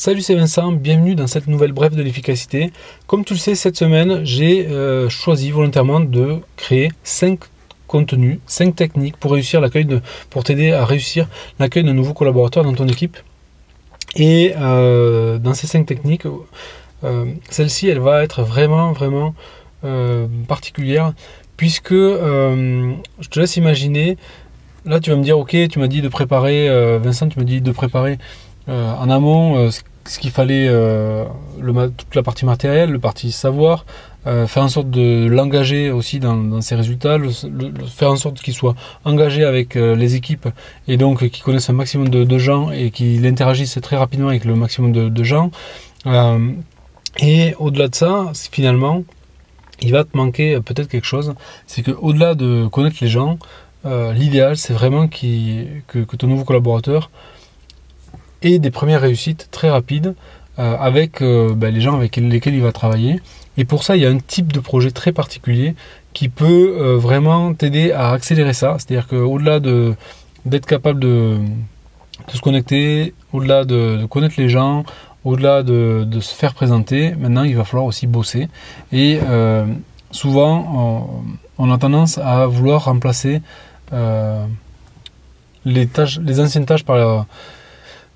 Salut, c'est Vincent, bienvenue dans cette nouvelle brève de l'efficacité. Comme tu le sais, cette semaine, j'ai euh, choisi volontairement de créer 5 contenus, 5 techniques pour réussir l'accueil de, pour t'aider à réussir l'accueil de nouveaux collaborateurs dans ton équipe. Et euh, dans ces 5 techniques, euh, celle-ci, elle va être vraiment, vraiment particulière puisque je te laisse imaginer. Là, tu vas me dire, ok, tu m'as dit de préparer, Vincent, tu m'as dit de préparer euh, en amont euh, ce qu'il fallait, euh, toute la partie matérielle, le partie savoir, faire en sorte de l'engager aussi dans, ses résultats, faire en sorte qu'il soit engagé avec les équipes et donc qu'il connaisse un maximum de, gens et qu'il interagisse très rapidement avec le maximum de, gens. et au-delà de ça, finalement, il va te manquer peut-être quelque chose, c'est qu'au-delà de connaître les gens, l'idéal c'est vraiment que, ton nouveau collaborateur et des premières réussites très rapides euh, avec euh, ben, les gens avec lesquels il va travailler. Et pour ça, il y a un type de projet très particulier qui peut euh, vraiment t'aider à accélérer ça. C'est-à-dire qu'au-delà de, d'être capable de, se connecter, au-delà de, connaître les gens, au-delà de, se faire présenter, maintenant il va falloir aussi bosser. Et souvent, on, a tendance à vouloir remplacer les, tâches, les anciennes tâches par la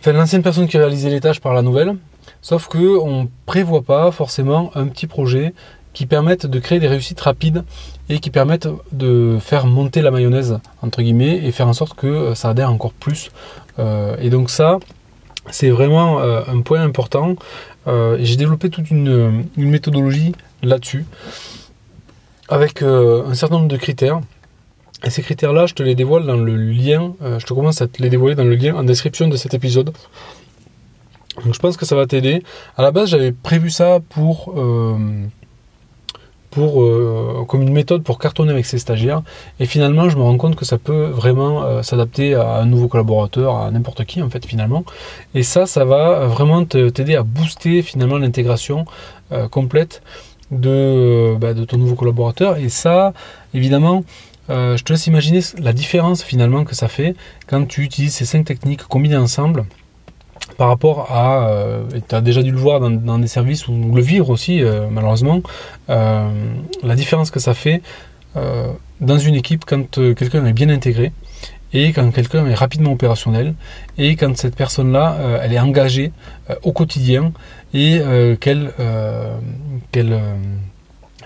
l'ancienne personne qui réalisait les tâches par la nouvelle, sauf que on prévoit pas forcément un petit projet qui permette de créer des réussites rapides et qui permettent de faire monter la mayonnaise entre guillemets et faire en sorte que euh, ça adhère encore plus. Euh, et donc ça, c'est vraiment euh, un point important. J'ai développé toute une méthodologie là-dessus avec un certain nombre de critères. Et ces critères-là, je te les dévoile dans le lien, euh, je te commence à te les dévoiler dans le lien en description de cet épisode. Donc je pense que ça va t'aider. À la base, j'avais prévu ça pour, euh, pour euh, comme une méthode pour cartonner avec ses stagiaires. Et finalement, je me rends compte que ça peut vraiment s'adapter à un nouveau collaborateur, à n'importe qui en fait finalement. Et ça, ça va vraiment t'aider à booster finalement l'intégration complète de, bah, de ton nouveau collaborateur. Et ça, évidemment, euh, je te laisse imaginer la différence finalement que ça fait quand tu utilises ces cinq techniques combinées ensemble par rapport à, euh, tu as déjà dû le voir dans, des services ou le vivre aussi euh, malheureusement, la différence que ça fait dans une équipe quand quelqu'un est bien intégré et quand quelqu'un est rapidement opérationnel et quand cette personne-là, elle est engagée au quotidien et qu'elle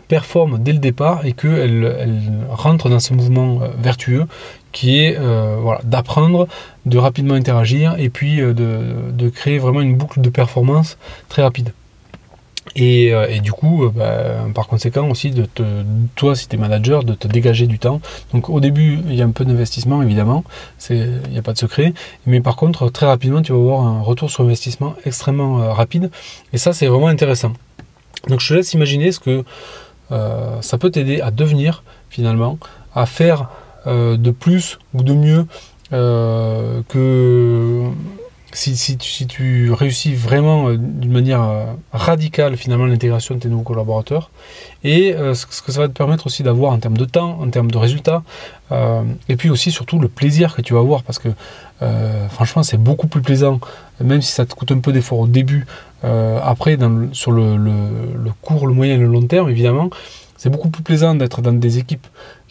performe dès le départ et qu'elle elle rentre dans ce mouvement euh, vertueux qui est euh, voilà, d'apprendre, de rapidement interagir et puis euh, de, créer vraiment une boucle de performance très rapide. Et, du coup, bah, par conséquent aussi, de toi, si tu es manager, de te dégager du temps. Donc au début, il y a un peu d'investissement, évidemment, il n'y a pas de secret. Mais par contre, très rapidement, tu vas avoir un retour sur investissement extrêmement rapide. Et ça, c'est vraiment intéressant. Donc je te laisse imaginer ce que euh, ça peut t'aider à devenir finalement, à faire euh, de plus ou de mieux euh, que si, tu, réussis vraiment d'une manière radicale finalement l'intégration de tes nouveaux collaborateurs et ce, que ça va te permettre aussi d'avoir en termes de temps, en termes de résultats et puis aussi surtout le plaisir que tu vas avoir parce que franchement c'est beaucoup plus plaisant même si ça te coûte un peu d'effort au début euh, après, sur le, court, le moyen et le long terme, évidemment, c'est beaucoup plus plaisant d'être dans des équipes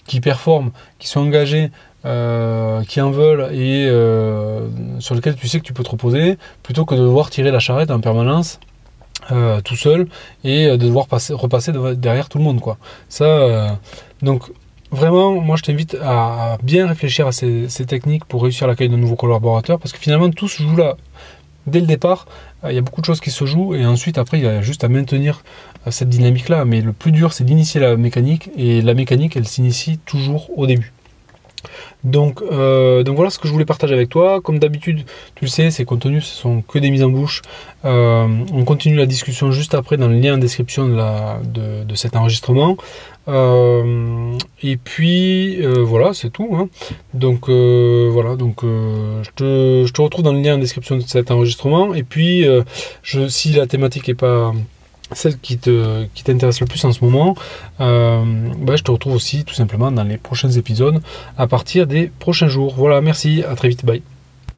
qui performent, qui sont engagées, euh, qui en veulent et euh, sur lesquelles tu sais que tu peux te reposer, plutôt que de devoir tirer la charrette en permanence. tout seul et de devoir passer, repasser derrière tout le monde quoi. Ça, donc vraiment, moi je t'invite à bien réfléchir à ces, techniques pour réussir l'accueil de nouveaux collaborateurs parce que finalement tout se joue là dès le départ, euh, il y a beaucoup de choses qui se jouent et ensuite après il y a juste à maintenir euh, cette dynamique là. Mais le plus dur c'est d'initier la mécanique et la mécanique elle s'initie toujours au début. Donc, euh, donc voilà ce que je voulais partager avec toi. Comme d'habitude, tu le sais, ces contenus ce sont que des mises en bouche. on continue la discussion juste après dans le lien en description de, cet enregistrement. et puis voilà, c'est tout. Hein. Donc voilà, donc je te, retrouve dans le lien en description de cet enregistrement. Et puis, si la thématique est pas celle qui te qui t'intéresse le plus en ce moment, euh, bah, je te retrouve aussi tout simplement dans les prochains épisodes à partir des prochains jours. Voilà, merci, à très vite, bye.